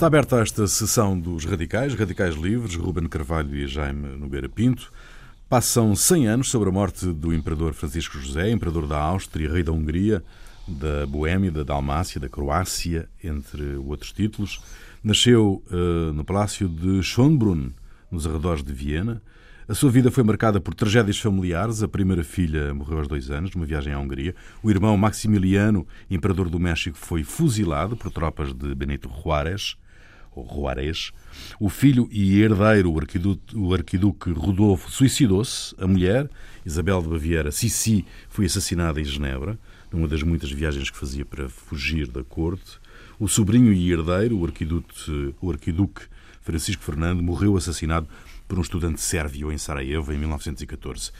Está aberta esta sessão dos radicais, radicais livres, Ruben Carvalho e Jaime Nogueira Pinto. Passam 100 anos sobre a morte do imperador Francisco José, imperador da Áustria, rei da Hungria, da Boêmia, da Dalmácia, da Croácia, entre outros títulos. Nasceu uh, no Palácio de Schönbrunn, nos arredores de Viena. A sua vida foi marcada por tragédias familiares. A primeira filha morreu aos dois anos, numa viagem à Hungria. O irmão Maximiliano, imperador do México, foi fuzilado por tropas de Benito Juárez Juarez. O filho e herdeiro, o arquiduque, o arquiduque Rodolfo, suicidou-se. A mulher, Isabel de Baviera, Sissi, foi assassinada em Genebra, numa das muitas viagens que fazia para fugir da corte. O sobrinho e herdeiro, o arquiduque, o arquiduque Francisco Fernando, morreu assassinado por um estudante sérvio em Sarajevo em 1914.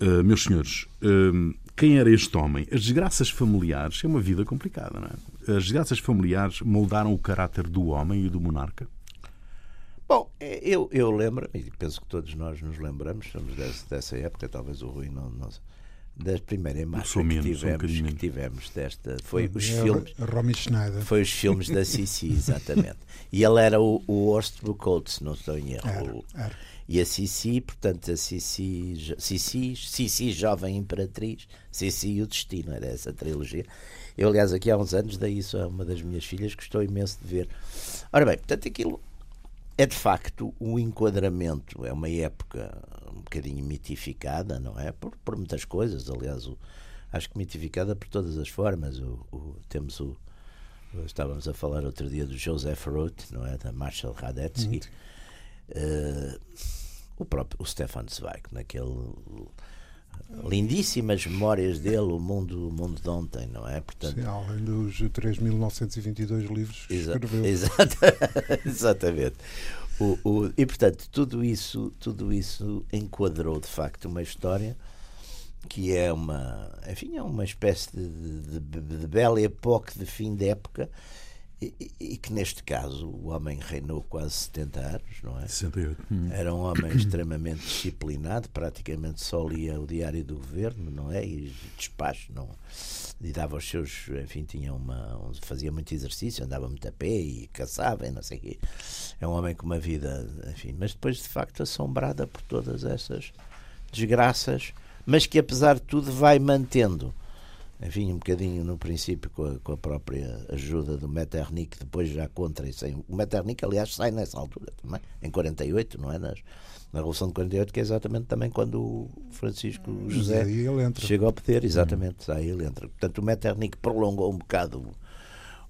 Uh, meus senhores, uh, quem era este homem? As desgraças familiares é uma vida complicada, não é? As desgraças familiares moldaram o caráter do homem e do monarca? Bom, é, eu, eu lembro, e penso que todos nós nos lembramos, somos dessa, época, talvez o Rui não, não da primeira imagem que tivemos, um que tivemos desta foi os é filmes Romy Schneider. foi os filmes da Sissi exatamente. E ele era o, o Horst Buchholz se não estou em erro. Era, era. e a Sissi portanto a Sissi Sissi Sissi jovem imperatriz Sissi e o destino era essa trilogia. Eu aliás aqui há uns anos dei isso a uma das minhas filhas gostou imenso de ver. Ora bem portanto aquilo é de facto o enquadramento é uma época um bocadinho mitificada, não é? Por, por muitas coisas, aliás, o, acho que mitificada por todas as formas. O, o, temos o. Estávamos a falar outro dia do Joseph Roth, não é? Da Marshall Radetzky. Uh, o próprio o Stefan Zweig, naquele lindíssimas memórias dele, o mundo, o mundo de ontem, não é? Portanto, Sim, além dos 3.922 livros que exa escreveu. exatamente. O, o, e portanto tudo isso tudo isso enquadrou de facto uma história que é uma enfim é uma espécie de, de, de bela época de fim de época e, e, que neste caso o homem reinou quase 70 anos, não é? 68. Hum. Era um homem extremamente disciplinado, praticamente só lia o diário do governo, não é? E despacho, não e dava os seus, enfim, tinha uma, fazia muito exercício, andava muito a pé e caçava e não sei o quê. É um homem com uma vida, enfim, mas depois de facto assombrada por todas essas desgraças, mas que apesar de tudo vai mantendo. Enfim, um bocadinho no princípio com a, com a própria ajuda do Metternich, depois já contra isso. O Metternich, aliás, sai nessa altura também, em 48, não é? Nas, na Revolução de 48, que é exatamente também quando o Francisco José chega ao poder, exatamente, aí ele entra. Portanto, o Metternich prolongou um bocado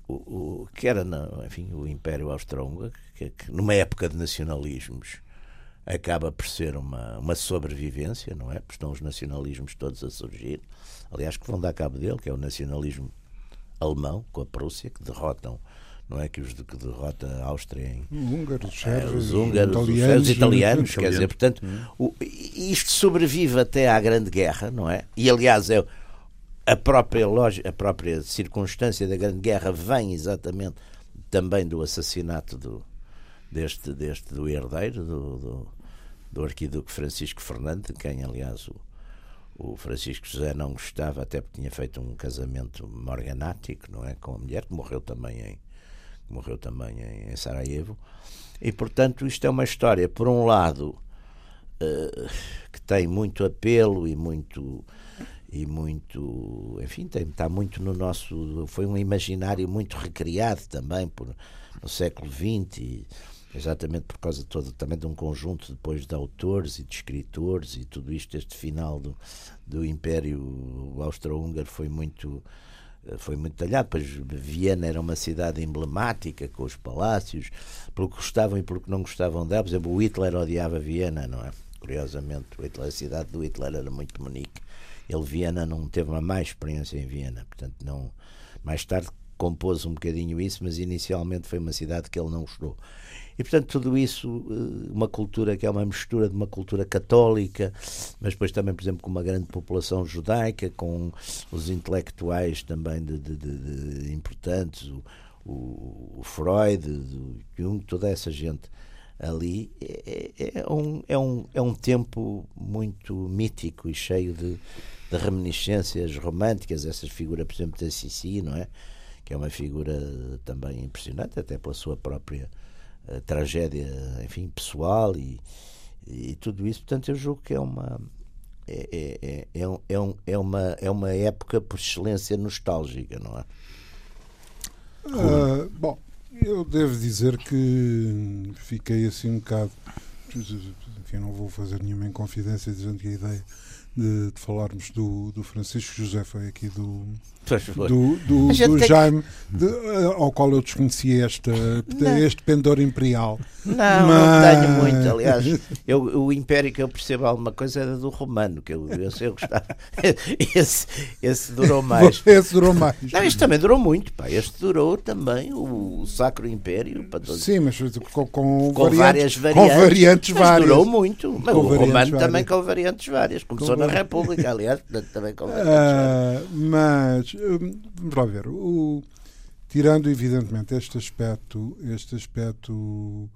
o, o, que era enfim, o Império Austro-Húngaro, que, que, numa época de nacionalismos acaba por ser uma, uma sobrevivência, não é? Porque estão os nacionalismos todos a surgir. Aliás, que vão dar cabo dele, que é o nacionalismo alemão, com a Prússia, que derrotam não é que os que derrota a Áustria em húngaros, é, os húngaros, italianos, os italianos, quer dizer, portanto, hum. o, isto sobrevive até à Grande Guerra, não é? E aliás é a própria a própria circunstância da Grande Guerra vem exatamente também do assassinato do deste deste do herdeiro do, do, do arquiduque Francisco Fernando, de quem aliás o o Francisco José não gostava, até porque tinha feito um casamento morganático, não é? Com a mulher, que morreu também em, morreu também em, em Sarajevo. E, portanto, isto é uma história, por um lado, uh, que tem muito apelo e muito e muito, enfim, tem, está muito no nosso, foi um imaginário muito recriado também por, no século XX, e, exatamente por causa todo, também de um conjunto depois de autores e de escritores e tudo isto, este final do, do Império Austro-Húngaro foi muito foi muito talhado. Pois Viena era uma cidade emblemática, com os palácios, pelo que gostavam e pelo que não gostavam dela. Por exemplo, o Hitler odiava Viena, não é? Curiosamente, o Hitler, a cidade do Hitler era muito Munique. Ele, Viena, não teve uma má experiência em Viena, portanto, não. Mais tarde compôs um bocadinho isso, mas inicialmente foi uma cidade que ele não gostou. E, portanto, tudo isso, eh, uma cultura que é uma mistura de uma cultura católica, mas depois também, por exemplo, com uma grande população judaica, com os intelectuais também de, de, de, de importantes, o, o, Freud, o Jung, toda essa gente ali, é, é, é, um, é, um, é um tempo muito mítico e cheio de, de reminiscências românticas, essas figuras, por exemplo, da Sissi, não é? Que é uma figura também impressionante, até pela sua própria uh, tragédia, enfim, pessoal e, e tudo isso. Portanto, eu julgo que é uma é, é, é, é, é, um, é, uma, é uma época por excelência nostálgica, não é? Uh, bom, eu devo dizer que fiquei assim um bocado. Enfim, não vou fazer nenhuma inconfidência dizendo que a ideia de, de falarmos do, do Francisco José foi aqui do, do, do, do Jaime, de, eh, ao qual eu desconhecia esta, este pendor imperial. Não, Mas... não tenho muito. Aliás, eu, o Império que eu percebo alguma coisa era do Romano, que eu, eu, eu gostava. Esse, esse durou mais. Esse durou mais. Não, este também durou muito. Pá. Este durou também, o, Sacro Império. Para todos. Sim, mas com, com, com variantes, várias variantes. Com variantes mas várias. durou muito. Mas o Romano várias. também com variantes várias. Começou com na República, aliás, também com variantes uh, várias. Mas Hum, vamos lá ver. O, tirando, evidentemente, este aspecto, este aspecto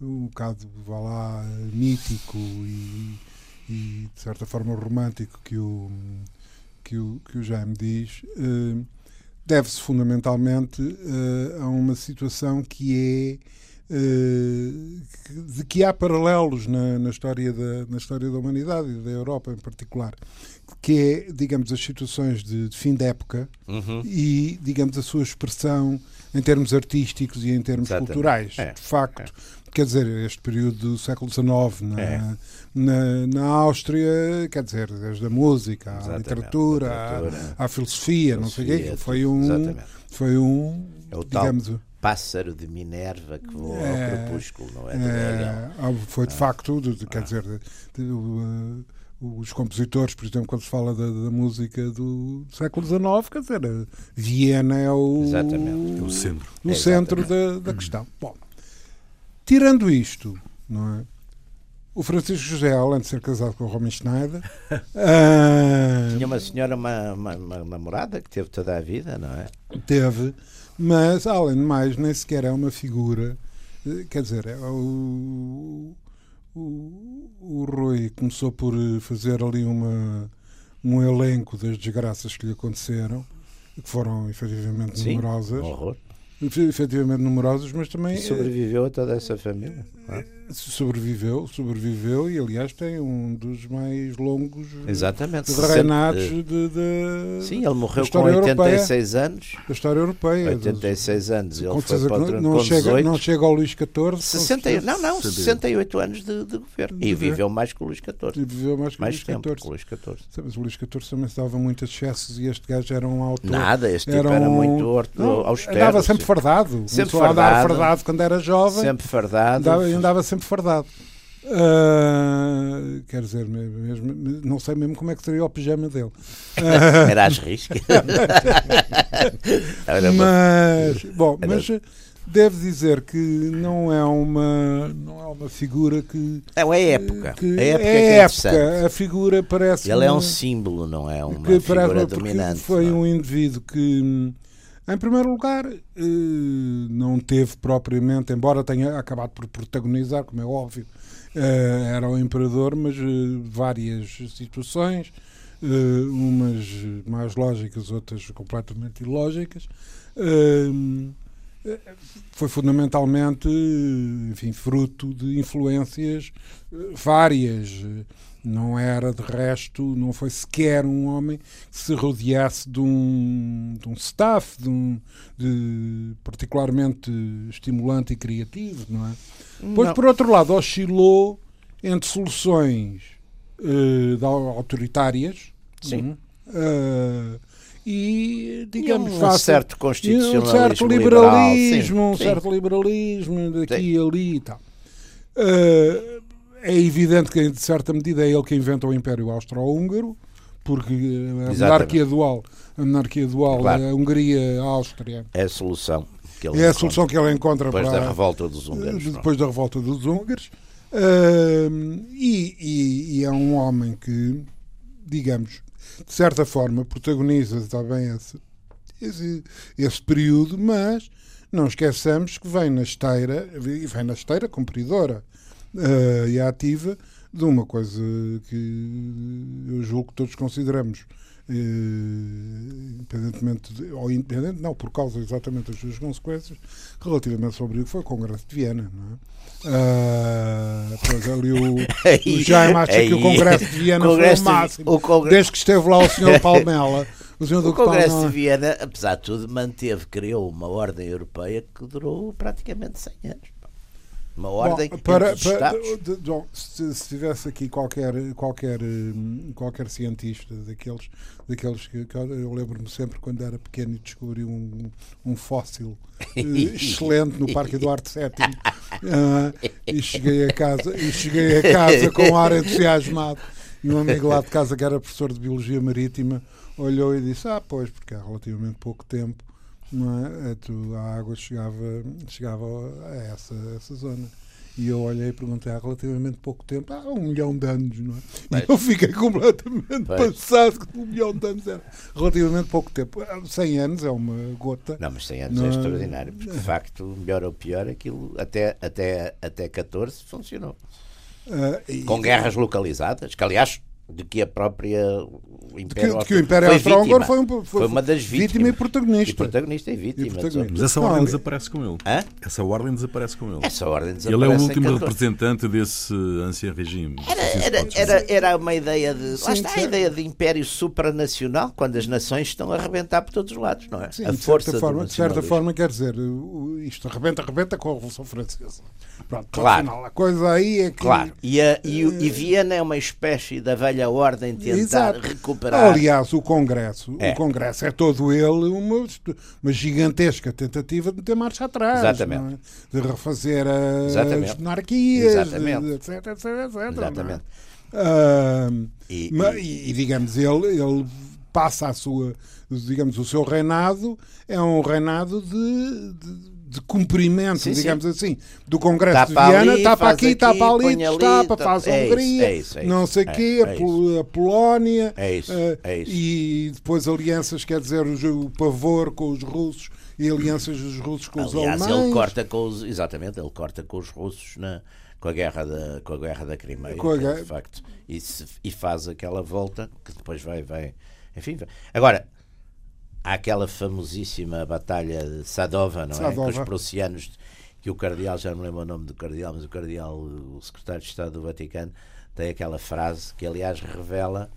um bocado, vá lá, mítico e, e de certa forma romântico que o, que o, que o Jaime diz, uh, deve-se fundamentalmente uh, a uma situação que é de que há paralelos na, na, história da, na história da humanidade e da Europa em particular, que é, digamos, as situações de, de fim de época uhum. e, digamos, a sua expressão em termos artísticos e em termos Exatamente. culturais. É. De facto, é. quer dizer, este período do século XIX na, é. na, na, Áustria, quer dizer, desde a música, à literatura, à, à, filosofia, filosofia, não sei o quê, foi um, foi um, é digamos... Tal pássaro de Minerva que voa é, ao crepúsculo, não é? é foi de ah. facto, de, quer ah. dizer, de, uh, os compositores, por exemplo, quando se fala da, da, música do século XIX, quer dizer, Viena é o, Exatamente. o centro, o centro da, da questão. Bom, tirando isto, não é? O Francisco José, além de ser casado com o Romy Schneider, uh, tinha uma senhora, uma, uma, uma, namorada que teve toda a vida, não é? Teve, mas além de mais, nem sequer é uma figura. Eh, quer dizer, é o, o, o Rui começou por fazer ali uma, um elenco das desgraças que lhe aconteceram, que foram efetivamente Sim, numerosas. Horror. Efetivamente numerosas, mas também. E sobreviveu a toda essa família. É? Sobreviveu, sobreviveu e aliás tem um dos mais longos Exatamente. reinados de, de, Sim, ele morreu com 86 europeia, anos. Da história europeia. 86 anos. Ele foi para o não, chega, não chega ao Luís XIV. 60, não, não, 68 anos de, de governo. De e viveu mais que o Luís XIV. E viveu mais que mais Luís tempo XIV. Luís XIV. Mas o Luís XIV também se dava muitos excessos e este gajo era um autor. Nada, este tipo era muito orto, não, austero. Andava sempre fardado. Sempre fardado. fardado quando era jovem. Sempre fardado. Andava, andava sempre fardado. Uh, quer dizer, mesmo, não sei mesmo como é que seria o pijama dele. Era às riscas. mas, bom, mas deve dizer que não é uma, não é uma figura que. É uma época. Que a época, é, é época. A figura parece. Ele é um símbolo, não é uma que figura dominante. Foi não. um indivíduo que. Em primeiro lugar, eh, não teve propriamente, embora tenha acabado por protagonizar, como é óbvio, Uh, era o imperador, mas uh, várias situações, umas mais lógicas, outras completamente ilógicas. foi fundamentalmente, enfim, fruto de influências várias. Não era, de resto, não foi sequer um homem que se rodeasse de um, de um staff, de um, de particularmente estimulante e criativo, não é? Pois, por outro lado, oscilou entre soluções uh, autoritárias Sim. Uh, e, digamos, e um, certo constitucionalismo, um certo liberalismo, liberal, um certo liberalismo daqui sim. e ali e tal. Uh, é evidente que, de certa medida, é ele que inventa o Império Austro-Húngaro, porque a monarquia dual, a monarquia dual, claro. a Hungria, a Áustria. É a solução que ele é a solução que ele encontra depois para, da revolta dos húngaros. Depois da revolta dos húngaros. Uh, e, e, e, é um homem que, digamos, de certa forma, protagoniza também esse, esse, esse período, mas não esqueçamos que vem na esteira, e vem na esteira cumpridora uh, e ativa de uma coisa que eu julgo que todos consideramos independentemente, de, ou independente, não, por causa exatamente das suas consequências, relativamente sobre o que foi o Congresso de Viena, não é? Uh, pois ali o, o Jaime acha que o Congresso de Viena Congresso foi o máximo. O Congresso... Desde que esteve lá o Sr. Palmela. O, senhor o Congresso de Viena, apesar de tudo, manteve, criou uma ordem europeia que durou praticamente 100 anos uma ordem Bom, para, para de, se, se, tivesse aqui qualquer qualquer hum, qualquer cientista daqueles daqueles que, que eu lembro-me sempre quando era pequeno e descobri um, um fóssil uh, excelente no Parque Eduardo VII uh, e cheguei a casa e cheguei a casa com um ar entusiasmado. E um amigo lá de casa que era professor de biologia marítima olhou e disse ah pois porque há relativamente pouco tempo não é? é a água chegava, chegava a essa, a essa zona. E eu olhei e perguntei há relativamente pouco tempo, há um milhão de anos, não é? E eu fiquei completamente passado que um milhão de anos era relativamente pouco tempo. 100 anos é uma gota. Não, mas 100 anos é, é? extraordinário, porque de facto, melhor ou pior, aquilo até, até, até 14 funcionou. Uh, e... Com guerras localizadas, que aliás de que a própria Império de que, de que o Império Austro-Húngaro foi, um, foi, foi, uma das vítimas. Vítima e protagonista. E protagonista e vítima. E protagonista. Mas essa ordem desaparece com ele. Hã? Essa ordem desaparece com ele. Essa ordem desaparece Ele é o último representante desse ancião regime. Era, era, era, era, uma ideia de. Sim, lá está sim. a ideia de império supranacional, quando as nações estão a arrebentar por todos os lados, não é? Sim, a força de, forma, de certa forma, quer dizer, isto arrebenta, arrebenta com a Revolução Francesa. Pronto, claro. Afinal, a coisa aí é que. Claro. E, a, e, e Viena é uma espécie da velha ordem tentar Exato. recuperar. Aliás, o Congresso, é. o Congresso é todo ele uma, uma gigantesca tentativa de meter marcha atrás. Exatamente. É? De refazer as Exatamente. monarquias, Exatamente. etc, etc, etc. Exatamente. Uh, e, e, e, digamos, ele, ele passa a sua, digamos, o seu reinado é um reinado de, de de cumprimento, sim, digamos sim. assim, do Congresso tá de Viena, está para aqui, está para ali, está para faz a Hungria, é isso, é isso, não sei o é, quê, é a, Polónia, é isso, uh, é e depois alianças, quer dizer, o, o pavor com os russos e alianças dos russos com Aliás, os alemães. ele corta com os, exatamente, ele corta com os russos na, com a guerra da, com a guerra da Crimeia, a de facto, e, se, e faz aquela volta que depois vai, vai, enfim, vai. agora há aquela famosíssima batalha de Sadova, não Sadova. é? Com os prussianos, que o cardeal, já não lembro o nome do cardeal, mas o cardeal, o secretário de Estado do Vaticano, tem aquela frase que, aliás, revela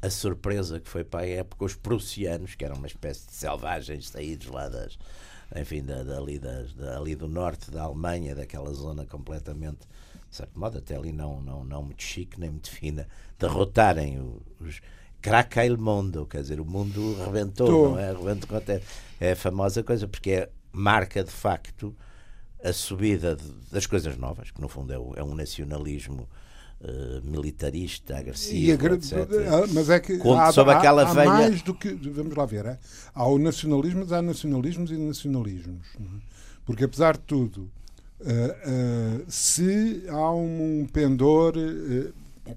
a surpresa que foi para a época os prussianos, que eram uma espécie de selvagens saídos lá das, enfim, da, dali, das, do norte da Alemanha, daquela zona completamente, de certo modo, até ali não, não, não muito chique nem muito fina, derrotarem os craca il mundo, quer dizer, o mundo rebentou, Tô. não é? Rebentou até. É a famosa coisa, porque é, marca de facto a subida de, das coisas novas, que no fundo é, o, é um nacionalismo uh, militarista, agressivo, etc. Ah, mas é que há, sobre há, aquela há velha... mais do que. Vamos lá ver, é? há o nacionalismo, mas há nacionalismos e nacionalismos. É? Porque apesar de tudo, uh, uh, se há um, um pendor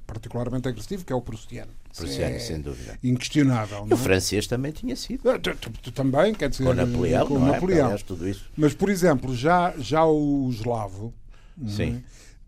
particularmente agressivo, que é o prussiano Prussiano, é sem dúvida. Inquestionável. E o é? francês também tinha sido. Ah, também, quer dizer. Com Napoleão, com é? Napoleão. Tudo isso. Mas, por exemplo, já, já o eslavo. É? Sim.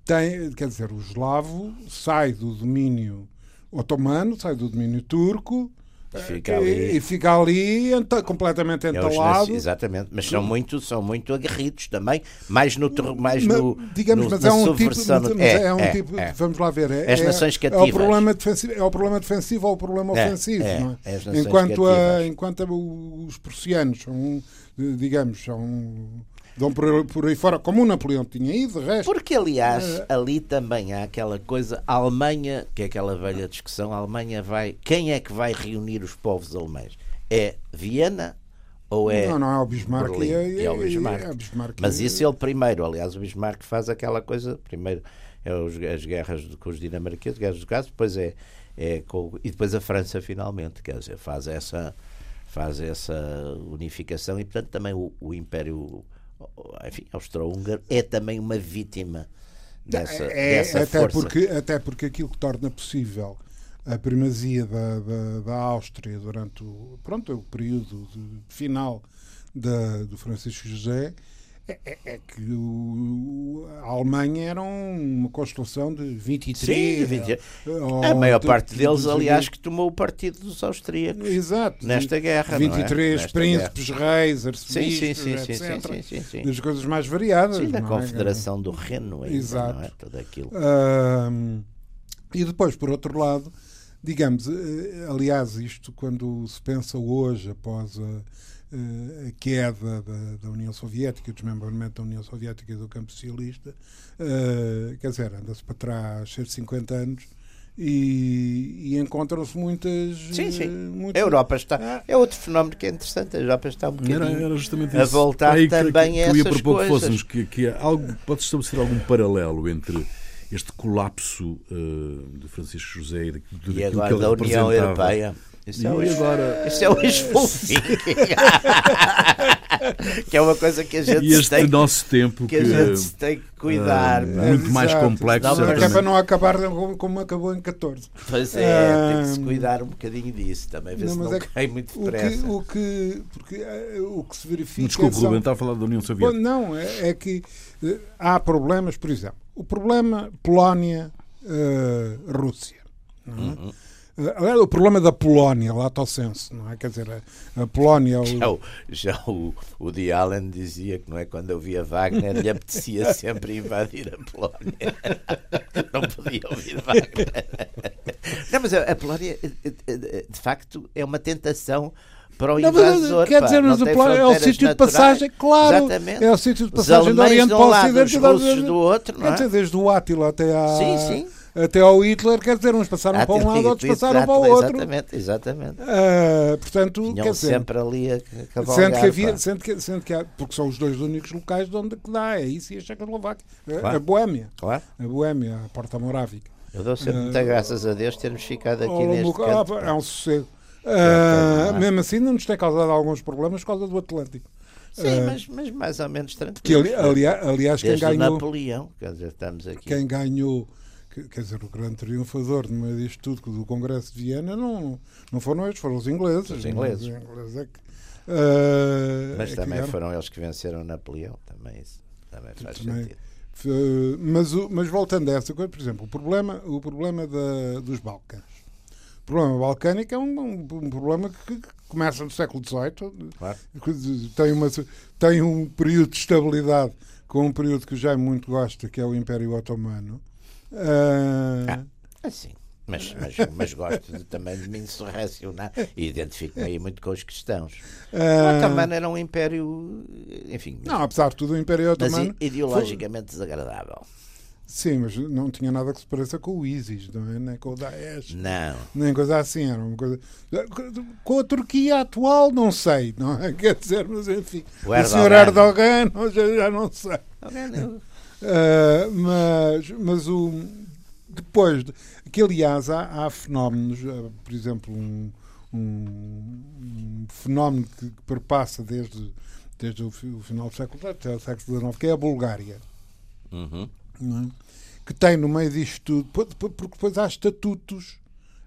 Tem, quer dizer, o eslavo sai do domínio otomano, sai do domínio turco Fica ali. E, fica ali enta, completamente entalado. É os, exatamente, mas são muito, são muito aguerridos também, mais no. Mais mas, no digamos, no, mas, é um tipo, mas é, é um é, tipo. É. Vamos lá ver. É, as é, nações cativas. É o, problema defensivo, é o problema defensivo ou o problema ofensivo. É, é? enquanto, a, enquanto a, os prussianos são, digamos, são Dão por, por aí fora, como o Napoleão tinha ido, de resto. Porque, aliás, é... ali também há aquela coisa, a Alemanha, que é aquela velha discussão, a Alemanha vai. Quem é que vai reunir os povos alemães? É Viena ou é. Não, não, é o Bismarck. Berlim? É, é, o Bismarck. É, Bismarck Mas isso é ele primeiro, aliás, o Bismarck faz aquela coisa, primeiro é os, as guerras com os dinamarqueses, guerras do caso, depois é. é com, e depois a França, finalmente, quer dizer, faz essa faz essa unificação e portanto também o, o Império enfim, austro-húngaro, é também uma vítima dessa, é, dessa até força. Porque, até porque aquilo que torna possível a primazia da, da, da Áustria durante o, pronto, o período de, final da, do Francisco José é, é, é que o, a Alemanha era uma construção de 23. Sim, 20... a maior parte deles, aliás, que tomou o partido dos austríacos Exato. nesta guerra. 23 é? príncipes, guerra. reis, arcebispos, sim, sim, sim, etc. Sim, sim, sim, Das coisas mais variadas. Sim, da Confederação do Reno, ainda, Exato. não é? Tudo aquilo. E depois, por outro lado, digamos, eh, aliás, isto quando se pensa hoje, após a a queda da, da, União Soviética, o desmembramento da União Soviética e do campo socialista, uh, quer dizer, anda-se para trás cerca de 50 anos e, e encontram-se muitas. Sim, sim. Muitas... A Europa está. Ah. É outro fenómeno que é interessante. A Europa está um bocadinho era, era justamente a voltar Aí, também que, que, a essas eu ia propor coisas. que fôssemos que, que algo, pode estabelecer algum paralelo entre este colapso uh, de Francisco José e, de, e agora da União Europeia isso é o agora... Isso é o esfolfing. que é uma coisa que a gente e este tem, nosso tempo que, que, a gente tem que cuidar. Uh, muito mais complexo. Não, é para não acabar como acabou em 14. Pois é, uh, tem que se cuidar um bocadinho disso também, ver não, se não é cai muito depressa. O que, o que, porque, uh, o que se verifica. Desculpe, são... Ruben, está a falar da União Soviética. Não, é, é que há problemas, por exemplo, o problema Polónia-Rússia. Uhum. Eh, o problema da Polónia, lato senso, não é? Quer dizer, a, Polónia. O... Já, o, já o, o de Allen dizia que não é quando eu via Wagner lhe apetecia sempre invadir a Polónia. Não podia ouvir Wagner. Não, mas a, a Polónia, eh, eh, de facto, é uma tentação para o invasor. quer dizer, mas é o sítio de passagem, claro. Exatamente. É o sítio de passagem do Oriente para o Ocidente. Os russos do outro, não é? Quer dizer, desde o Átila até à. Sim, sim até ao Hitler, quer dizer, uns passaram para um lado, outros passaram para o outro. Exatamente, exatamente. Uh, portanto, Tinham quer dizer, sempre ali a sendo que havia, sendo que, sendo que há, porque são os dois únicos locais de onde dá, é isso e a Checoslováquia, claro. a Boémia, claro. a Boémia, a Porta Morávica. Eu dou sempre uh, muitas graças a Deus termos ficado aqui oh, neste canto. É um sossego. Uh, mesmo assim, não nos tem causado alguns problemas por causa do Atlântico. Sim, uh, mas, mas mais ou menos tranquilo. Que, ali, aliás, aliás quem ganhou. Napoleão, quer dizer, estamos aqui. Quem ganhou quer dizer, o grande triunfador no meio disto tudo do Congresso de Viena não, não foram eles, foram os ingleses. Os ingleses. Os ingleses é que, uh, mas é também foram eles que venceram Napoleão, também isso também faz também, sentido. Uh, mas, mas voltando a essa coisa, por exemplo, o problema, o problema da, dos Balcãs. O problema balcânico é um, um, um problema que, que, começa no século XVIII, claro. tem, uma, tem um período de estabilidade com um período que já muito gosta, que é o Império Otomano, Uh... Ah, assim. Mas, mas, mas gosto de, também de me insurrecionar e identifico-me aí muito com os cristãos. Uh... O Otomano era um império, enfim. Não, apesar de tudo, o Império Otomano. Mas ideologicamente foi... desagradável. Sim, mas não tinha nada que se pareça com o ISIS, não é? nem com o Daesh. Não. Nem coisa assim. Era uma coisa... Com a Turquia atual, não sei, não é? Quer dizer, mas enfim. O, o senhor Erdogan, já, já não sei. Erdogan, Uh, mas, mas o, depois, que aliás há, há fenómenos, uh, por exemplo, um, um, um fenómeno que, que, perpassa desde, desde o, o, final do século XIX até o século XIX, que é a Bulgária. Uhum. É? Que tem no meio disto tudo, porque depois há estatutos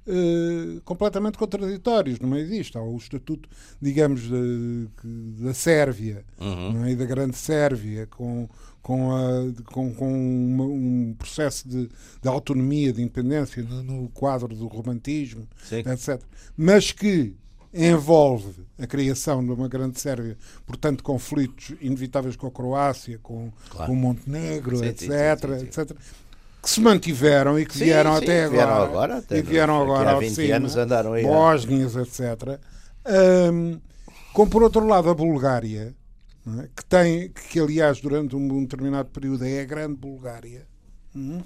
Uh, completamente contraditórios no meio disto. Há o estatuto, digamos, da, da Sérvia uhum. é? e da Grande Sérvia, com, com, a, com, com uma, um processo de, de, autonomia, de independência no, no quadro do romantismo, Sim. etc. Mas que envolve a criação de uma grande Sérvia, portanto, conflitos inevitáveis com a Croácia, com, claro. com Montenegro, sim, etc, sim, sim, etc, que se mantiveram e que vieram até agora, vieram agora e vieram agora há 20 cima, anos andaram aí, Bósnias, etc. Um, como por outro lado a Bulgária, é? que tem, que aliás durante um, determinado período é a grande Bulgária, hum,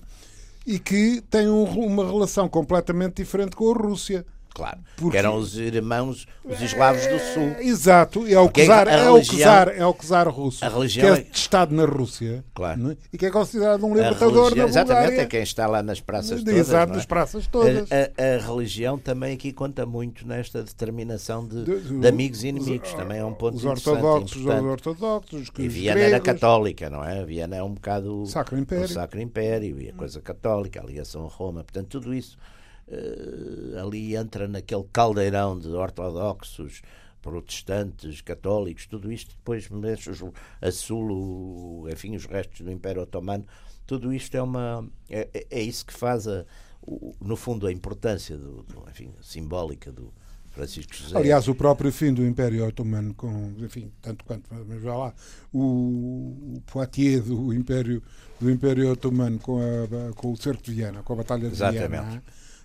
e que tem um, uma relação completamente diferente com a Rússia. Claro, Porque... eram os irmãos, os eslavos do Sul. É, exato, é o czar, é, o czar, é o czar russo, a religião que é, é testado na Rússia claro. É? e que é considerado um libertador religião, Exatamente, é quem está lá nas praças todas. Exato, é? nas praças todas. A, a, a, religião também aqui conta muito nesta determinação de, de, de amigos e inimigos, os, também é um ponto os ortodoxos, os ortodoxos, os E Viena era católica, não é? Viena é um bocado Sacro Império. o Sacro Império e a coisa católica, a ligação a Roma, portanto tudo isso ali entra naquele caldeirão de ortodoxos, protestantes, católicos, tudo isto depois mexe a sul, o, enfim, os restos do Império Otomano, tudo isto é uma é, é, é isso que faz a, o, no fundo a importância do, do, enfim, simbólica do Francisco José. Aliás, o próprio fim do Império Otomano, com, enfim, tanto quanto, mas já lá, o, o Poitiers do Império, do Império Otomano com, a, com o cerco de Viena, com a Batalha de Exatamente. Viena,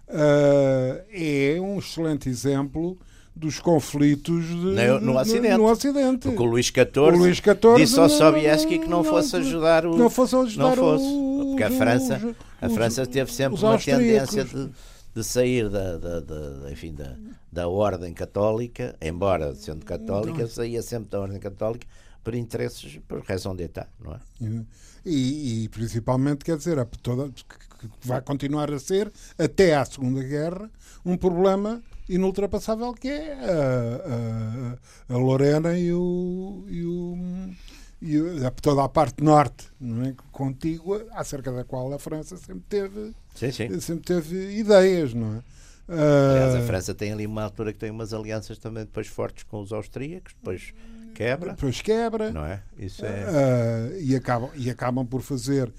é um excelente exemplo dos conflitos de, no, no, Ocidente. No Ocidente. Porque o Luís XIV, o Luís XIV disse ao Sobieski que não, fosse ajudar o. Não fosse ajudar não fosse, o, Porque a França, os, a França teve sempre uma tendência de, de sair da, da, da, enfim, da, da ordem católica, embora sendo católica, não. saía sempre da ordem católica por interesses, por razão de Estado, não é? E, e principalmente, quer dizer, toda, vai continuar a ser, até à Segunda Guerra, um problema inultrapassável que é a, a, a Lorena e o, e o e toda a parte norte não é? contígua acerca da qual a França sempre teve sim, sim. sempre teve ideias não é Aliás, a França tem ali uma altura que tem umas alianças também depois fortes com os austríacos, depois quebra. Depois quebra. Não é? Isso é... Uh, e, acabam, e acabam por fazer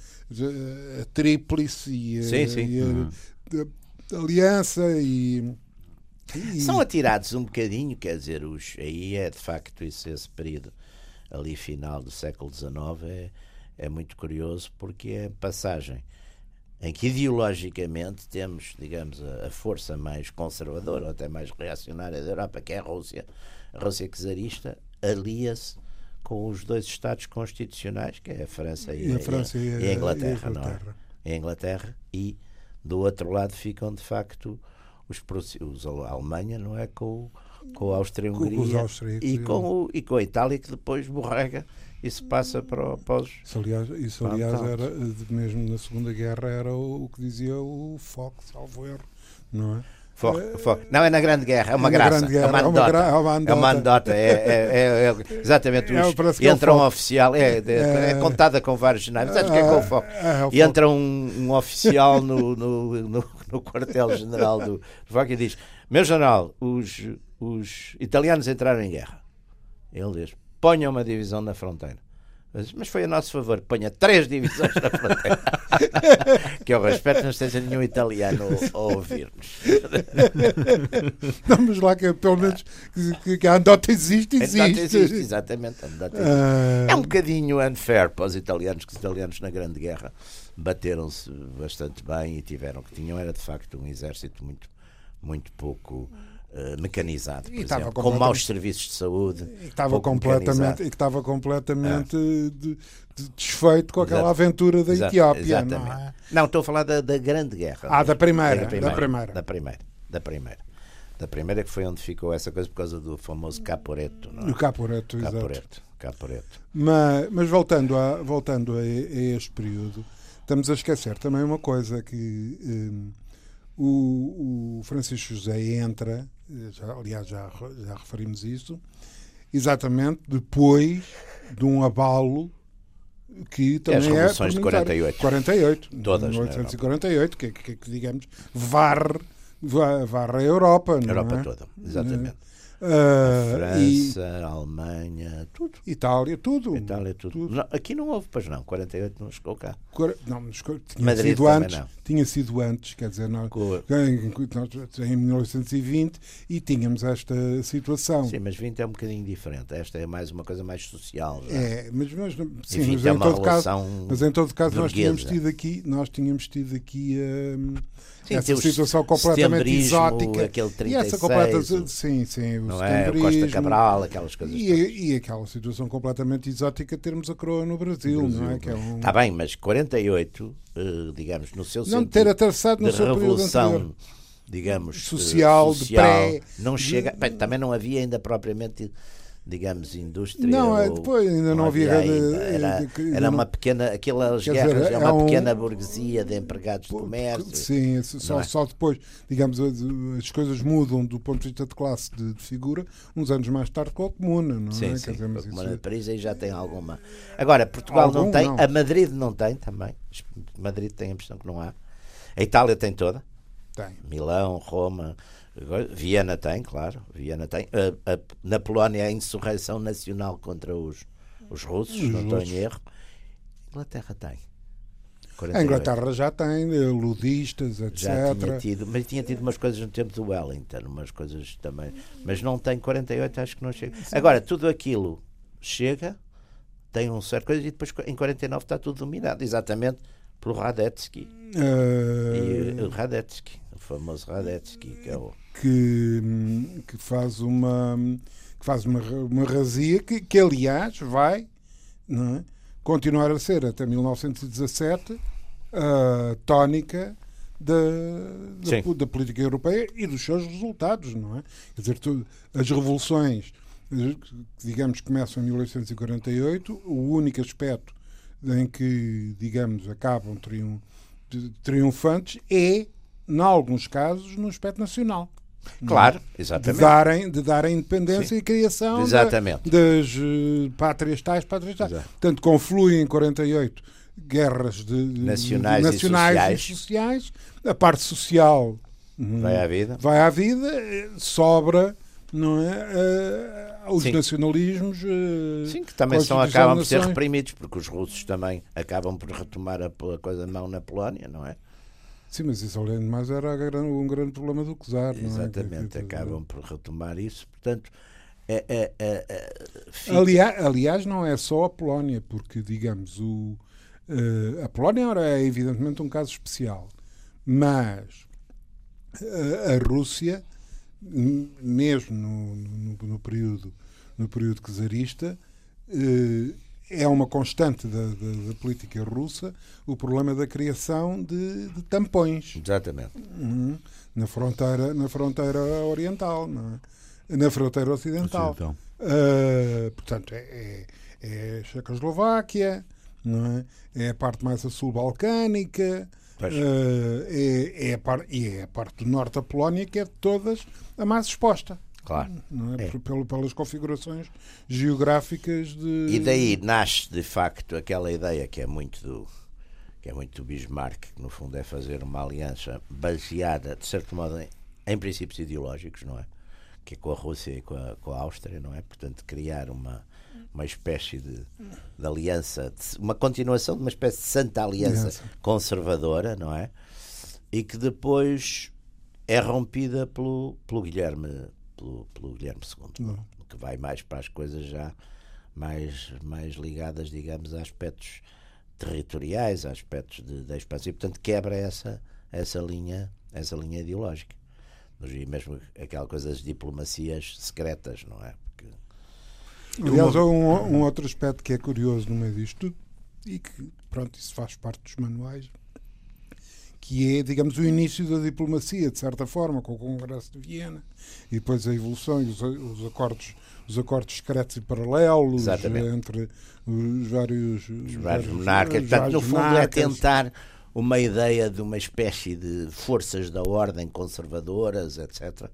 a tríplice e, sim, sim. e a, uhum. a, a, aliança e são atirados um bocadinho, quer dizer, os, aí é de facto isso, esse período ali final do século XIX é, é muito curioso porque é passagem em que ideologicamente temos, digamos, a, a, força mais conservadora ou até mais reacionária da Europa, que é a Rússia, a Rússia czarista, alia-se com os dois Estados constitucionais, que é a França e, e a, França e, a, e a Inglaterra, e a Inglaterra. Não é? a Inglaterra e do outro lado ficam de facto os, os, a Alemanha, não é? Com, com a Áustria-Hungria e, com o, e com a Itália, que depois borrega e se passa para, para os. Isso, aliás, isso, aliás era, mesmo na Segunda Guerra, era o, o que dizia o Fox, salvo erro, não é? Foco, foco. Não é na Grande Guerra, é uma é graça. Guerra, é uma anedota. É uma, é uma anedota. É, é, é, exatamente. Os, entra um oficial, é, é, contada com vários generais. Sabes o que é que é o foco? E entra um, um oficial no, no, no, no quartel-general do foco e diz: Meu general, os, os italianos entraram em guerra. Ele diz: ponha uma divisão na fronteira. Mas foi a nosso favor ponha três divisões na fronteira. que eu respeito não esteja nenhum italiano a ouvir-nos. Vamos lá, que pelo menos que, que a andota existe, existe. A existe, exatamente. A existe. Uh... É um bocadinho unfair para os italianos, que os italianos na Grande Guerra bateram-se bastante bem e tiveram que tinham, era de facto um exército muito, muito pouco uh, mecanizado, por exemplo, com maus serviços de saúde. E estava completamente, e estava completamente ah. de, de desfeito com aquela Exato. aventura da Exato. Etiópia. Exatamente. Não, é? não, estou a falar da, da Grande Guerra. Ah, da primeira, da primeira. Da primeira. Da primeira. Da primeira. Da primeira que foi onde ficou essa coisa por causa do famoso Caporeto. Não é? O Caporeto, Caporeto, Caporeto. Mas, mas voltando, a, voltando a, a, este período, estamos a esquecer também uma coisa que um, o, o Francisco José entra já, aliás, já, já referimos isso, exatamente depois de um abalo que também é. As revoluções é de 48. 48. Todas. 1848, que, que, que, digamos, varre, varre a Europa. A Europa é? toda, exatamente. Uh, França, e, Alemanha, tudo. Itália, tudo. Itália, tudo. tudo. Não, aqui não houve, pois não. 48 não chegou cá. Não, tinha Madrid sido antes. Não. Tinha sido antes, quer dizer, nós, em, em 1920 e tínhamos esta situação. Sim, mas 20 é um bocadinho diferente. Esta é mais uma coisa mais social. Já. É, mas, mas, sim, mas, é em todo caso, mas em todo caso nós tínhamos tido aqui, nós tínhamos tido aqui. Um, Sim, essa situação completamente exótica. Aquele 36, e essa completa, sim, sim, o não é? O Costa Cabral, aquelas coisas. E, e, aquela situação completamente exótica termos a coroa no Brasil, Brasil não é? Está é um... Tá bem, mas 48, eh, digamos, no seu não ter atravessado no seu revolução, digamos, social, social de pré, não chega, bem, também não havia ainda propriamente digamos, indústria. Não, é, depois ainda não, havia. Ainda. Era, era uma pequena. Aquelas guerras dizer, é uma um, pequena burguesia de empregados de comércio. Sim, só, é? só depois, digamos, as coisas mudam do ponto de vista de classe de, de figura, uns anos mais tarde com a Comuna, não sim, é? Sim, dizer, a Comuna de Paris aí já tem alguma. Agora, Portugal Algum, não tem, não. a Madrid não tem também. Madrid tem a impressão que não há. A Itália tem toda. Tem. Milão, Roma Viena tem, claro. Viena tem. A, a, na Polónia, a insurreição nacional contra os, os russos, os não estou em erro. Inglaterra tem. 48. A Inglaterra já tem eh, ludistas, etc. Já tinha tido, mas tinha tido umas coisas no tempo do Wellington, umas coisas também. Mas não tem 48, acho que não chega. Sim. Agora, tudo aquilo chega, tem um certo coisa, e depois em 49 está tudo dominado, exatamente pelo Radetzky. Uh... E o Radetzky, o famoso Radetzky, que é o. Que, que faz uma que faz uma, uma razia que, que aliás vai não é? continuar a ser até 1917 a tónica da, da, da, política europeia e dos seus resultados, não é? Quer dizer, tu, as revoluções, digamos, começam em 1848, o único aspecto em que, digamos, acabam triun, triunfantes é, em alguns casos, no aspecto nacional. Claro, exatamente. De darem, de darem independência Sim. e criação exatamente. Da, das uh, pátrias tais, pátrias tais. Exato. Portanto, confluem em 48 guerras de, nacionais, de, nacionais e, sociais. e, sociais. A parte social vai à vida. Vai à vida, sobra não é? Uh, os Sim. nacionalismos. Uh, Sim, que também são, acabam por ser reprimidos, porque os russos também acabam por retomar a, a coisa de mão na Polónia, não é? Sim, mas isso além de mais era um grande problema do czar. Exatamente, é? acabam por retomar isso. Portanto, é, é, é, é aliás, aliás, não é só a Polónia, porque, digamos, o, uh, a Polónia é evidentemente um caso especial, mas uh, a Rússia, mesmo no, no, no, período, no período czarista, uh, é uma constante da, da, da, política russa o problema da criação de, de tampões. Exatamente. Uhum. Na, fronteira, na fronteira oriental, é? na fronteira ocidental. ocidental. Uh, portanto, é, é, é a Checoslováquia, não é? é a parte mais a sul balcânica. Uh, é, é, a par, e é a parte do norte da Polónia que é de todas a mais exposta. Claro. Não é? é. Pelo, pelas configurações geográficas de. E daí nasce, de facto, aquela ideia que é muito do. Que é muito do Bismarck, que no fundo é fazer uma aliança baseada, de certo modo, em, em princípios ideológicos, não é? Que é com a Rússia e com a, com a Áustria, não é? Portanto, criar uma, uma espécie de, de aliança, de, uma continuação de uma espécie de santa aliança, aliança conservadora, não é? E que depois é rompida pelo, pelo Guilherme pelo, pelo Guilherme II, não. que vai mais para as coisas já mais, mais ligadas, digamos, a aspectos territoriais, a aspectos de, de expansão, e portanto quebra essa, essa, linha, essa linha ideológica. E mesmo aquela coisa das diplomacias secretas, não é? Aliás, há um, um outro aspecto que é curioso no meio disto tudo, e que, pronto, isso faz parte dos manuais, que é, digamos, o início da diplomacia, de certa forma, com o Congresso de Viena, e depois a evolução e os, os acordos os acordos secretos e paralelos Exatamente. entre os vários, os vários monarcas. Portanto, no fundo, monarcas. é tentar uma ideia de uma espécie de forças da ordem conservadoras, etc.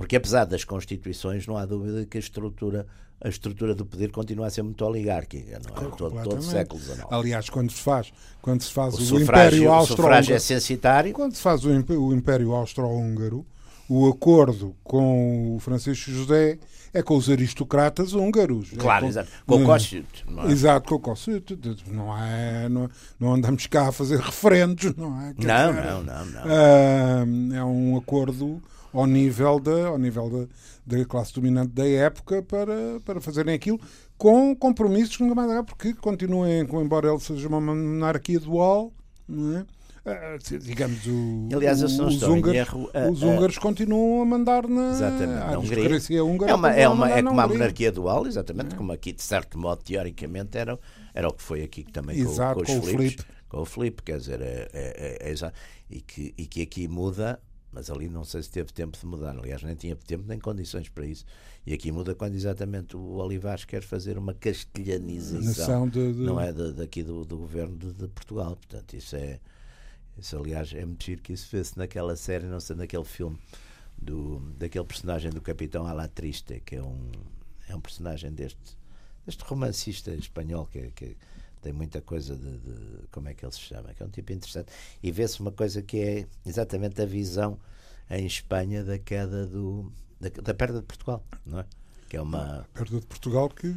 Porque apesar das constituições, não há dúvida que a estrutura a estrutura do poder continua a ser muito oligárquica, não é? Todo, todo o século XIX. Aliás, quando se faz, quando se faz o, o Império Austro-Húngaro, é censitário. Quando se faz o, o Império Austro-Húngaro, o acordo com o Francisco José é com os aristocratas húngaros. É claro, é com, exato. Com o Kossuth. É? Exato, com o Kossuth. Não, é, não, não andamos cá a fazer referendos, não é? não, dizer, não, não, não, não. é um acordo ao nível da, ao nível da, da classe dominante da época para, para fazerem aquilo com compromissos que nunca mais há, porque continuem, embora ele seja uma monarquia dual, não é? Uh, digamos, o, Aliás, os, húngaros, erro, uh, os húngaros uh, continuam a mandar na exatamente, a Hungria. húngara. É, uma, é, uma, é como a monarquia dual, exatamente, é. como aqui, de certo modo, teoricamente, era, era o que foi aqui também Exato, com, com, com o Filipe. Com o Filipe, quer dizer, é, é, é, é e, que, e que aqui muda mas ali não sei se teve tempo de mudar. Aliás, nem tinha tempo nem condições para isso. E aqui muda quando exatamente o Olivais quer fazer uma castelhanização, de, de... não é de, daqui do, do governo de, de, Portugal. Portanto, isso é. Isso, aliás, é muito giro que isso fez naquela série, não sei, naquele filme, do, daquele personagem do Capitão Alatriste, que é um, é um personagem deste, deste romancista espanhol que, que tem muita coisa de, de, como é que ele se chama, que é um tipo interessante, e vê-se uma coisa que é exatamente a visão em Espanha da queda do, da, da perda de Portugal, não é? que é uma a perda de Portugal que,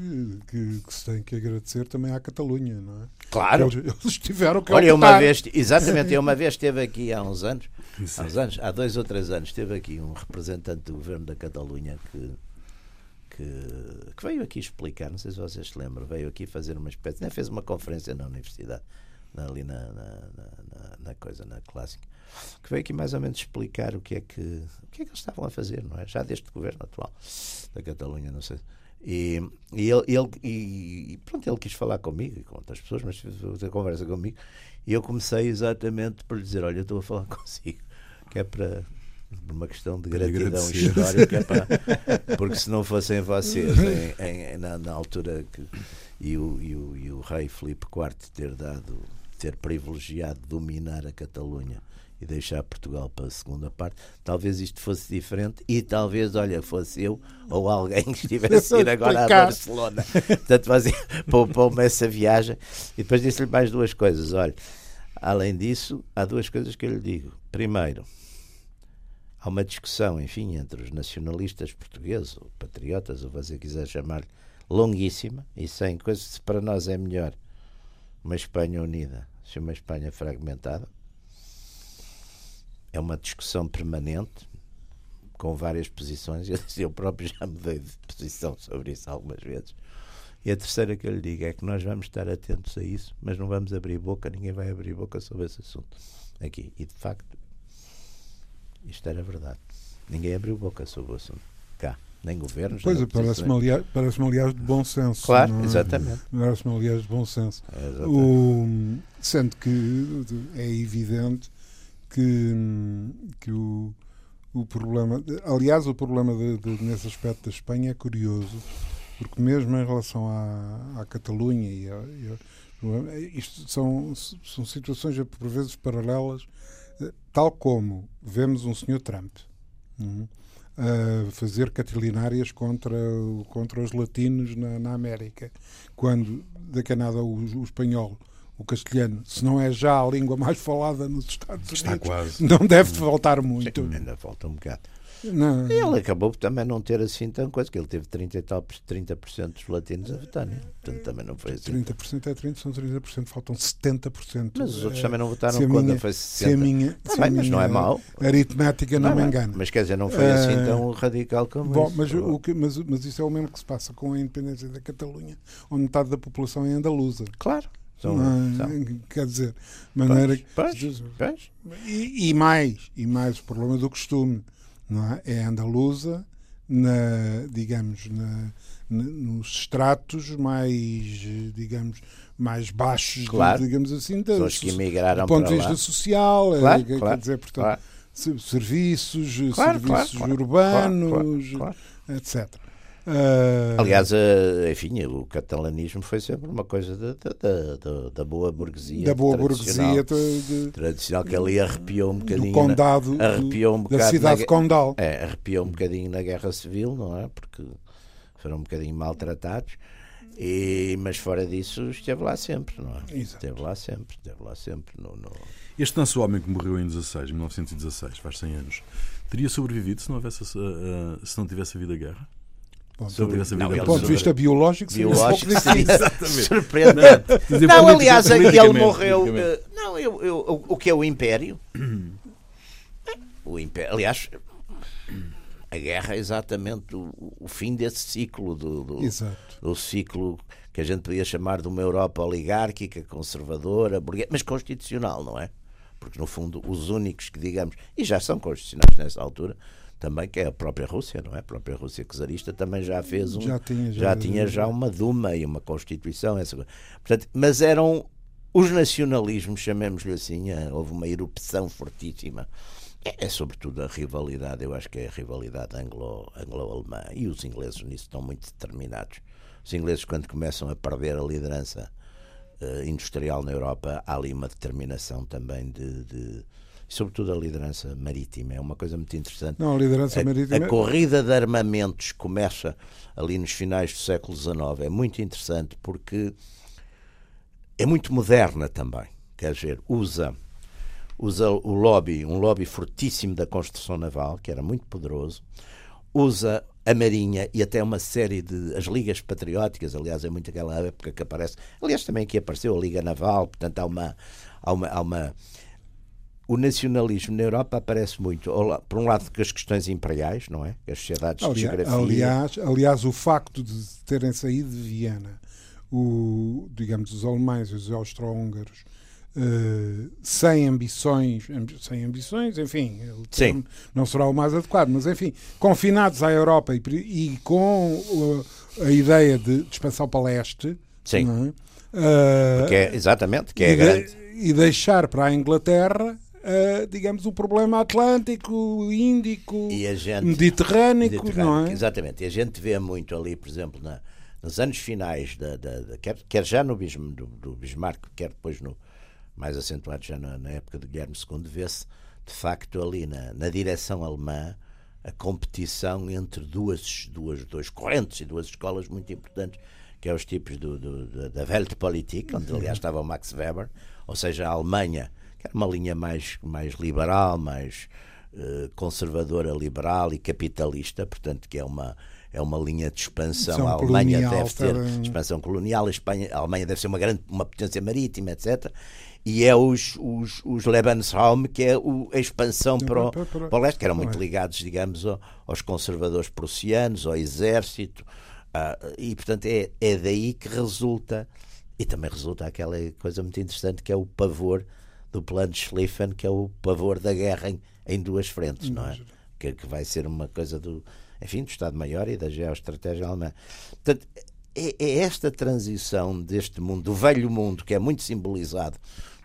que, que, se tem que agradecer também à Catalunha, não é? Claro. Eles, eles tiveram que Olha, uma vez, exatamente, eu uma vez esteve aqui há uns anos, há uns anos, há dois ou três anos, esteve aqui um representante do governo da Catalunha que que, que, veio aqui explicar, não sei se vocês se lembram, veio aqui fazer uma espécie, né, fez uma conferência na universidade, ali na, na, na, na, coisa, na clássica, que veio aqui mais ou menos explicar o que é que, o que, é que eles estavam a fazer, não é? Já deste governo atual da Catalunha, não sei. E, e, ele, ele, e pronto, ele quis falar comigo e com outras pessoas, mas fez a conversa comigo. E eu comecei exatamente por lhe dizer: Olha, eu estou a falar consigo, que é para por uma questão de gratidão histórica, pá, porque se não fossem vocês em, em, na, na, altura que e o, e, o, e o rei Filipe IV ter dado, ter privilegiado dominar a Catalunha e deixar Portugal para a segunda parte, talvez isto fosse diferente e talvez, olha, fosse eu ou alguém que estivesse a ir agora a Barcelona. Portanto, fazia, poupou-me essa viagem. E depois disse-lhe mais duas coisas. Olha, além disso, há duas coisas que eu lhe digo. Primeiro, há uma discussão, enfim, entre os nacionalistas portugueses, ou patriotas, ou você quiser chamar-lhe, longuíssima e sem coisas. Se para nós é melhor uma Espanha unida se uma Espanha fragmentada, é uma discussão permanente com várias posições. Eu próprio já mudei de posição sobre isso algumas vezes. E a terceira que eu lhe digo é que nós vamos estar atentos a isso, mas não vamos abrir boca, ninguém vai abrir boca sobre esse assunto aqui. E de facto, isto era verdade. Ninguém abriu boca sobre o assunto. Cá. Nem governos. Pois, parece-me aliás, parece aliás de bom senso. Claro, é? exatamente. Parece-me aliás de bom senso. É, o, sendo que é evidente que, que o, o problema. Aliás, o problema de, de, nesse aspecto da Espanha é curioso, porque mesmo em relação à, à Catalunha e, a, e a, isto são, são situações por vezes paralelas tal como vemos um senhor Trump uhum, a fazer catilinárias contra, contra os latinos na, na América, quando daqui a nada o, o espanhol o castelhano, se não é já a língua mais falada nos Estados Unidos, Está quase. não deve faltar muito. Sim, ainda falta um bocado. Não. Ele acabou por também não ter assim tão coisa, que ele teve 30 e tal, 30% dos latinos a votar, né? portanto também não foi assim. 30% é 30%, são 30%, faltam 70%. Mas os outros é, também não votaram quando minha, foi 60%. Se a minha, tá bem, mas não é mau. aritmética não, não me engana. Mas quer dizer, não foi assim uh, tão radical como bom, isso. Mas, o que, mas, mas isso é o mesmo que se passa com a independência da Catalunha, onde metade da população é andaluza. Claro. São, são. Quer dizer, maneira pois, pois, pois. E, e mais, e mais o problema do costume não é? é andaluza, na, digamos, na, na, nos estratos mais, digamos, mais baixos, claro. de, digamos assim, da, Pessoas que emigraram do ponto de vista social, é, claro, quer claro, dizer, portanto, claro. serviços, claro, serviços urbanos, etc. Uh... Aliás, uh, enfim, o catalanismo foi sempre uma coisa da, da, da, da boa burguesia. Da boa burguesia de, tradicional, que ali arrepiou um bocadinho. Do condado, na, arrepiou um da cidade na, condal. É, arrepiou um bocadinho na guerra civil, não é? Porque foram um bocadinho maltratados. E, mas fora disso, esteve lá sempre, não é? Exato. Esteve lá sempre, esteve lá sempre. No, no... Este nosso homem que morreu em 16, 1916, faz 100 anos, teria sobrevivido se não, houvesse, uh, se não tivesse havido a guerra? Sobre, não, do ponto de vista biológico, biológico seria exatamente. surpreendente. Não, não aliás, ele morreu. Uh, não, eu, eu, o, o que é o Império? o Império, aliás, a guerra é exatamente o, o fim desse ciclo do, do, do, ciclo que a gente podia chamar de uma Europa oligárquica, conservadora, burguesa, mas constitucional, não é? Porque no fundo os únicos que digamos, e já são constitucionais nessa altura, também, que é a própria Rússia, não é? A própria Rússia czarista também já fez um. Já tinha já, já, tinha já uma Duma e uma Constituição. Essa coisa. Portanto, mas eram os nacionalismos, chamemos-lhe assim, eh, houve uma erupção fortíssima. É, é, sobretudo a rivalidade, eu acho que é a rivalidade anglo-alemã. Anglo e os ingleses nisso estão muito determinados. Os ingleses, quando começam a perder a liderança uh, industrial na Europa, há ali uma determinação também de, de sobretudo a liderança marítima. É uma coisa muito interessante. Não, a liderança a, marítima. A corrida de armamentos começa ali nos finais do século XIX. É muito interessante porque é muito moderna também. Quer dizer, usa usa o lobby, um lobby fortíssimo da construção naval, que era muito poderoso, usa a Marinha e até uma série de. as ligas patrióticas, aliás, é muito aquela época que aparece. Aliás, também aqui apareceu a Liga Naval, portanto, há uma. Há uma, há uma o nacionalismo na Europa aparece muito, por um lado, com as questões imperiais, não é? As sociedades aliás, de geografia. Aliás, aliás, o facto de terem saído de Viena, o, digamos, os alemães e os austro-húngaros, Uh, sem ambições, sem ambições, enfim, não será o mais adequado, mas enfim, confinados à Europa e, e com uh, a ideia de, de expansão para leste, Sim. É? Uh, é, exatamente, que é e, grande. De, e deixar para a Inglaterra Uh, digamos, o problema atlântico, índico, gente, mediterrâneo, mediterrâneo, não é? Exatamente. E a gente vê muito ali, por exemplo, na, nos anos finais, da, da, da quer, quer, já no Bismarck, do, do Bismarck, quer depois no, mais acentuado já na, na época de Guilherme II, vê-se de facto ali na, na direção alemã a competição entre duas, duas, duas correntes e duas escolas muito importantes, que é os tipos do, do, da Weltpolitik, onde aliás estava o Max Weber, ou seja, a Alemanha, que era uma linha mais, mais liberal, mais uh, conservadora, liberal e capitalista, portanto, que é uma, é uma linha de expansão. a Alemanha deve ter expansão colonial, a, Espanha, a Alemanha deve ser uma grande uma potência marítima, etc e é os, os, os Lebensraum, que é o, a expansão para o, para o leste, que eram muito ligados, digamos, aos conservadores prussianos, ao exército, uh, e portanto é, é daí que resulta, e também resulta aquela coisa muito interessante que é o pavor do plano de Schlieffen, que é o pavor da guerra em, em duas frentes, não é? Que, que vai ser uma coisa do, enfim, do Estado-Maior e da geoestratégia alemã. Portanto, é, é, esta transição deste mundo, do velho mundo, que é muito simbolizado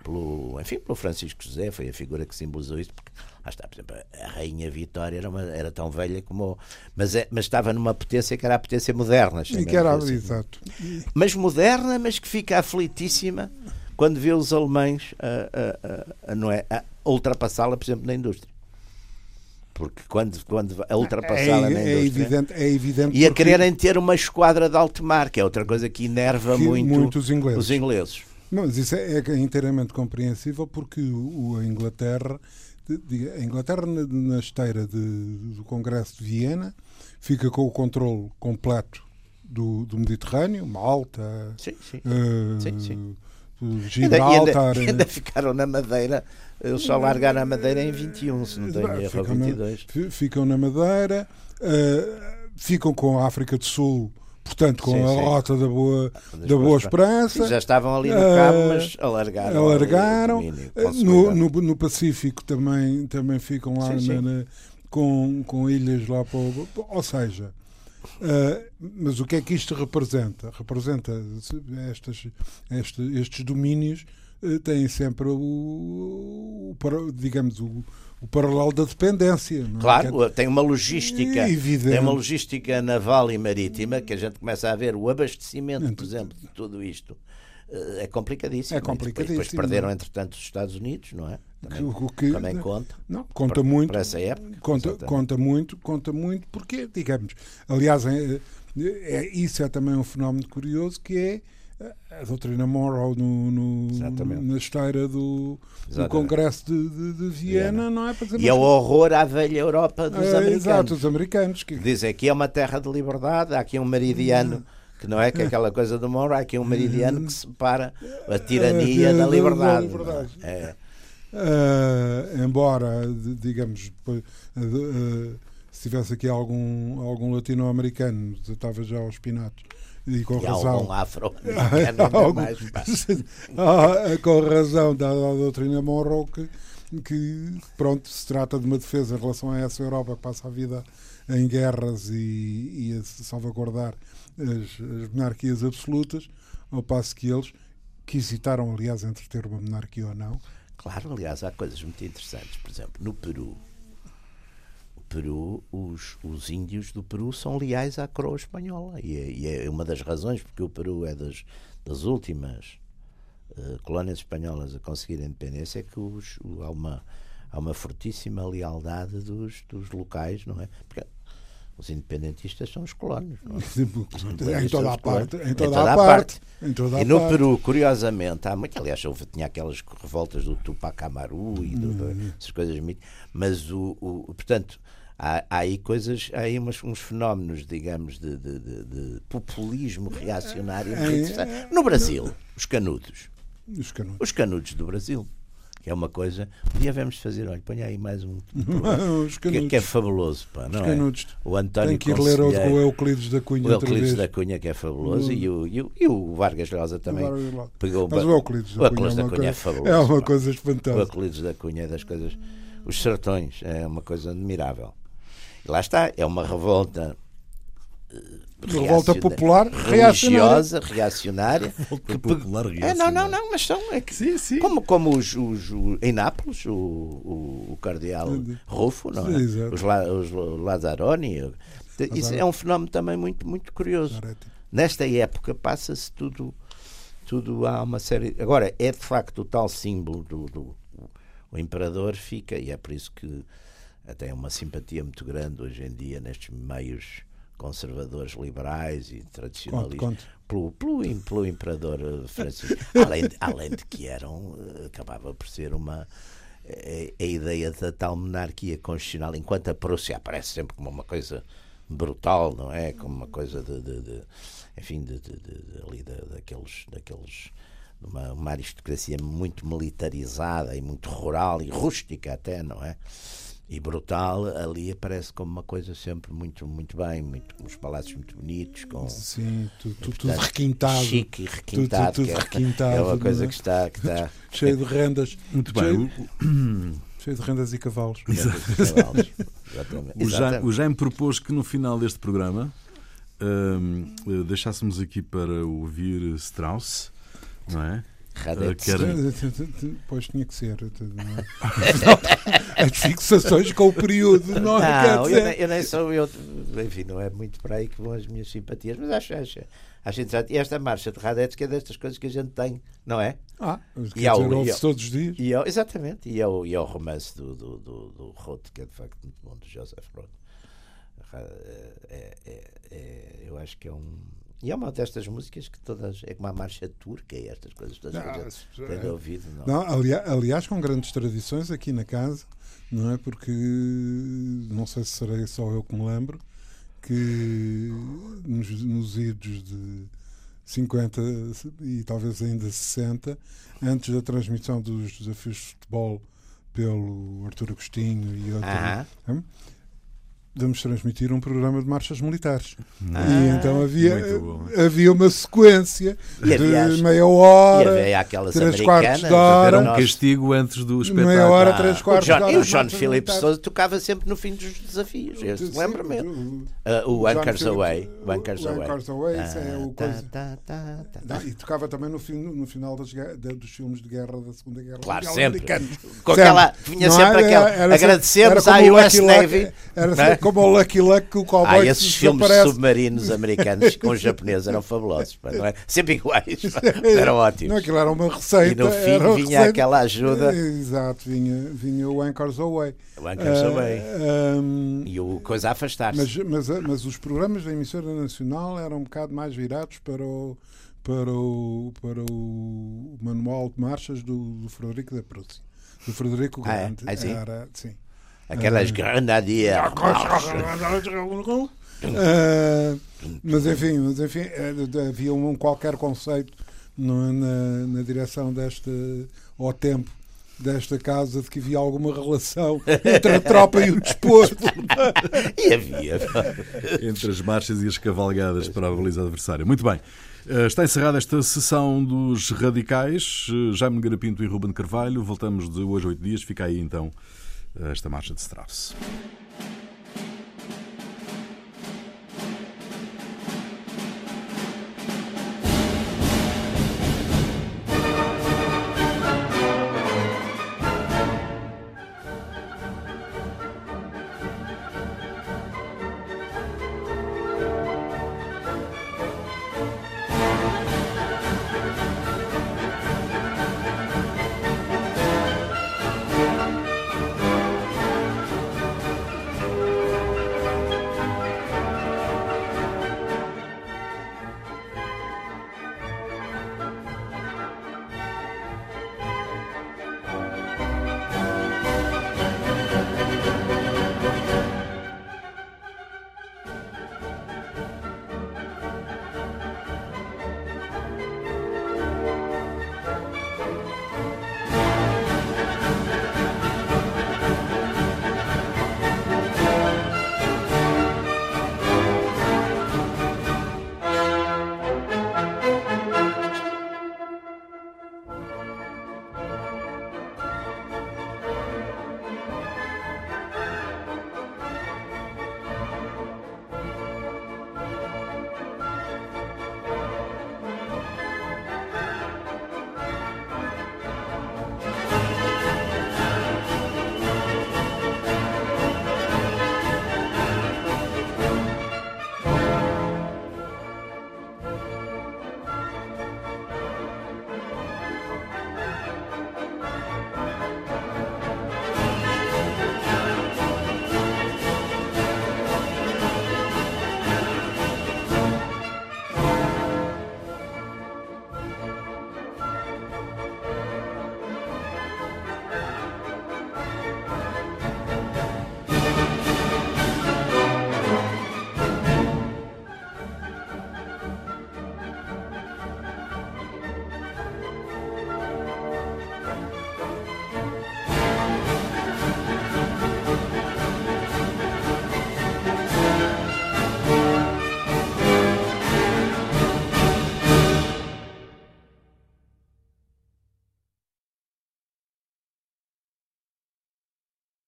pelo, enfim, pelo Francisco José, foi a figura que simbolizou isso, porque lá está, por exemplo, a Rainha Vitória era, uma, era tão velha como. Mas, é, mas estava numa potência que era a potência moderna. E que era, assim. exato. Mas moderna, mas que fica aflitíssima quando vê os alemães a, a, a, não é, a ultrapassá-la, por exemplo, na indústria porque quando, quando a ultrapassá-la é, na é evidente, é evidente e a quererem ter uma esquadra de alto mar, que é outra coisa que enerva que muito, muito os ingleses. Os ingleses. Mas isso é, é inteiramente compreensível porque o, a Inglaterra, a Inglaterra na, esteira de, do Congresso de Viena fica com o controle completo do, do Mediterrâneo, Malta, sim, sim. Uh, sim, sim. Gibraltar. E ainda, ainda, ficaram na Madeira, eles só largaram a Madeira em 21, se não tenho erro, ficam 22. Na, ficam na Madeira, uh, ficam com a África do Sul portanto, com sim, a sim. rota da Boa, da boa Esperança. Já estavam ali no cabo, uh, mas alargaram. Alargaram. no, no, no, Pacífico também, também ficam lá sim, na, na, com, com ilhas lá para o, Ou seja, uh, mas o que é que isto representa? Representa estas, estes, estes domínios uh, têm sempre o, o digamos, o o paralelo da dependência. É? Claro, é? tem uma logística, Evidente. tem uma logística naval e marítima que a gente começa a ver o abastecimento, por exemplo, de tudo isto. Eh, é complicadíssimo. É complicadíssimo. Depois, depois perderam, entretanto, os Estados Unidos, não é? Também, o que, também conta. Não, conta muito. Para essa época. Conta, conta muito, conta muito, porque, digamos, aliás, é, é, isso é também um fenómeno curioso que é a doutrina Monroe no, no na esteira do, do Congresso de, de, de Viena, Viena, não é? Para dizer, e é o horror à velha Europa dos é, americanos. Exato, os americanos. Que... Dizem que é uma terra de liberdade, há aqui um meridiano. Que não é que é aquela coisa do Monroe, há aqui um meridiano que separa a tirania da liberdade. liberdade. É. Uh, embora, digamos, depois, uh, uh, se tivesse aqui algum, algum latino-americano, estava já aos pinatos e com e razão. Algum afro algum, mais, ah, com razão da, da doutrina Monroe que, que, pronto, se trata de uma defesa em relação a essa Europa que passa a vida em guerras e, e a salvaguardar as, as monarquias absolutas, ao passo que eles que hesitaram, aliás, entre ter uma monarquia ou não. Claro, aliás, há coisas muito interessantes. Por exemplo, no Peru, Peru, os, os índios do Peru são leais à coroa espanhola. E é, e é uma das razões porque o Peru é das, das últimas uh, colónias espanholas a conseguir a independência, é que os, há, uma, há uma fortíssima lealdade dos, dos locais, não é? Porque Os independentistas são os colonos. É? em toda a parte. Em toda, em toda a, parte. Em toda e no parte. Peru, curiosamente, há muito. Aliás, houve, tinha aquelas revoltas do Tupac Amaru e do, hum. essas coisas. Mas, o, o portanto, há, há, aí coisas, há aí umas, uns fenómenos, digamos, de, de, de, de populismo reacionário. É, no Brasil, os canudos. Os canudos. Os canudos do Brasil é uma coisa. Um dia vamos fazer, olha, põe aí mais um. que, que, é fabuloso, pá, não é? O António Tem que ir ler o, Euclides da Cunha. O Euclides da Cunha, que é fabuloso, e, o, e, o, e o Vargas Llosa também. O pegou, Mas o Euclides da, o Euclides Cunha, é da Cunha é, é fabuloso. É uma coisa espantosa. O Euclides da Cunha é das coisas. Os sertões é uma coisa admirável. E lá está, é uma revolta revolta popular religiosa, reacionária. Revolta popular reacionária. É, não, não, não, mas são. É que, sim, sim. Como, como os, os, os em Nápoles, o, o, o cardeal Rufo, não é? os, os Lazzaroni. Isso é um fenómeno também muito, muito curioso. Nesta época passa-se tudo, tudo há uma série. Agora, é de facto o tal símbolo do, do o imperador fica, e é por isso que até é uma simpatia muito grande hoje em dia nestes meios conservadores liberais e tradicionalistas conte, conte. Pelo, pelo, pelo imperador eh, Francisco. além, de, além de que eram, eh, acabava por ser uma. A, eh, a, ideia da tal monarquia constitucional, enquanto a Prússia aparece sempre como uma coisa brutal, não é? Como uma coisa de. de, de enfim, de, ali daqueles. daqueles uma, uma aristocracia muito militarizada e muito rural e rústica até, não é? E brutal, ali aparece como uma coisa sempre muito, muito bem, muito, com os palácios muito bonitos, com Sim, tu, tu, tudo requintado. Chique e requintado. Tudo, tudo é, requintado. É uma coisa é? que está. Que está cheio de rendas. Muito bem. Cheio, cheio de rendas e cavalos. Exatamente. O, Jaime, o Jaime propôs que no final deste programa hum, deixássemos aqui para ouvir Strauss, não é? Uh, Pois tinha que ser. As fixações com o período, não, é? não eu, nem, eu nem sou eu. Enfim, não é muito para aí que vão as minhas simpatias, mas acho, acho, acho interessante. E esta marcha de Radetzky é destas coisas que a gente tem, não é? Ah, e ao, dizer, e todos os dias. E ao, exatamente. E ao, e ao romance do, do, do, do Roth, que é de facto muito bom, do Joseph Roth. É, é, é, é, eu acho que é um e é uma destas músicas que todas. É como a marcha turca e estas coisas todas não, que é. ouvido. Não. não aliás, aliás, com grandes tradições aqui na casa, não é? Porque não sei se serei só eu que me lembro que nos, nos idos de 50 e talvez ainda 60, antes da transmissão dos desafios de futebol pelo Artur Agostinho e outros. Uh -huh vamos transmitir um programa de marchas militares. Ah, e então havia, havia uma sequência de meia hora, e havia aquelas três quartos de hora. Era um castigo antes do espetáculo. Meia hora, três quartos o John, de hora. E o John Philip Sousa tocava sempre no fim dos desafios. Lembra-me. Uh, o Anchors Away. O Anchors Away. Away é o coisa. E tocava também no, fim, no final das, dos filmes de guerra da Segunda Guerra Claro, sempre. Com aquela, vinha sempre aquela. Agradecemos à US Navy. Era como o Lucky Luck que o cowboy Ah, esses filmes submarinos americanos com os japoneses eram fabulosos, não é? Sempre iguais, eram ótimos. Não, aquilo era uma receita. E no fim vinha receita. aquela ajuda. Exato, vinha, vinha o Anchors Away. O Anchors uh, Away. Um, e o coisa a afastar-se. Mas, mas, mas os programas da emissora nacional eram um bocado mais virados para o para o, para o manual de marchas do, do Frederico da Prússia. Do Frederico Grande. Ah, é? ah, sim? Era, sim. Aquelas granadias. Uh, mas enfim, mas enfim havia um qualquer conceito na, na direção desta, ao tempo desta casa de que havia alguma relação entre a tropa e o desporto. e havia. entre as marchas e as cavalgadas para a baliza adversária. Muito bem. Eh, está encerrada esta sessão dos radicais. Eh, Jaime Garapinto e Ruben Carvalho. Voltamos de hoje a oito dias. Fica aí então esta marcha de Strauss.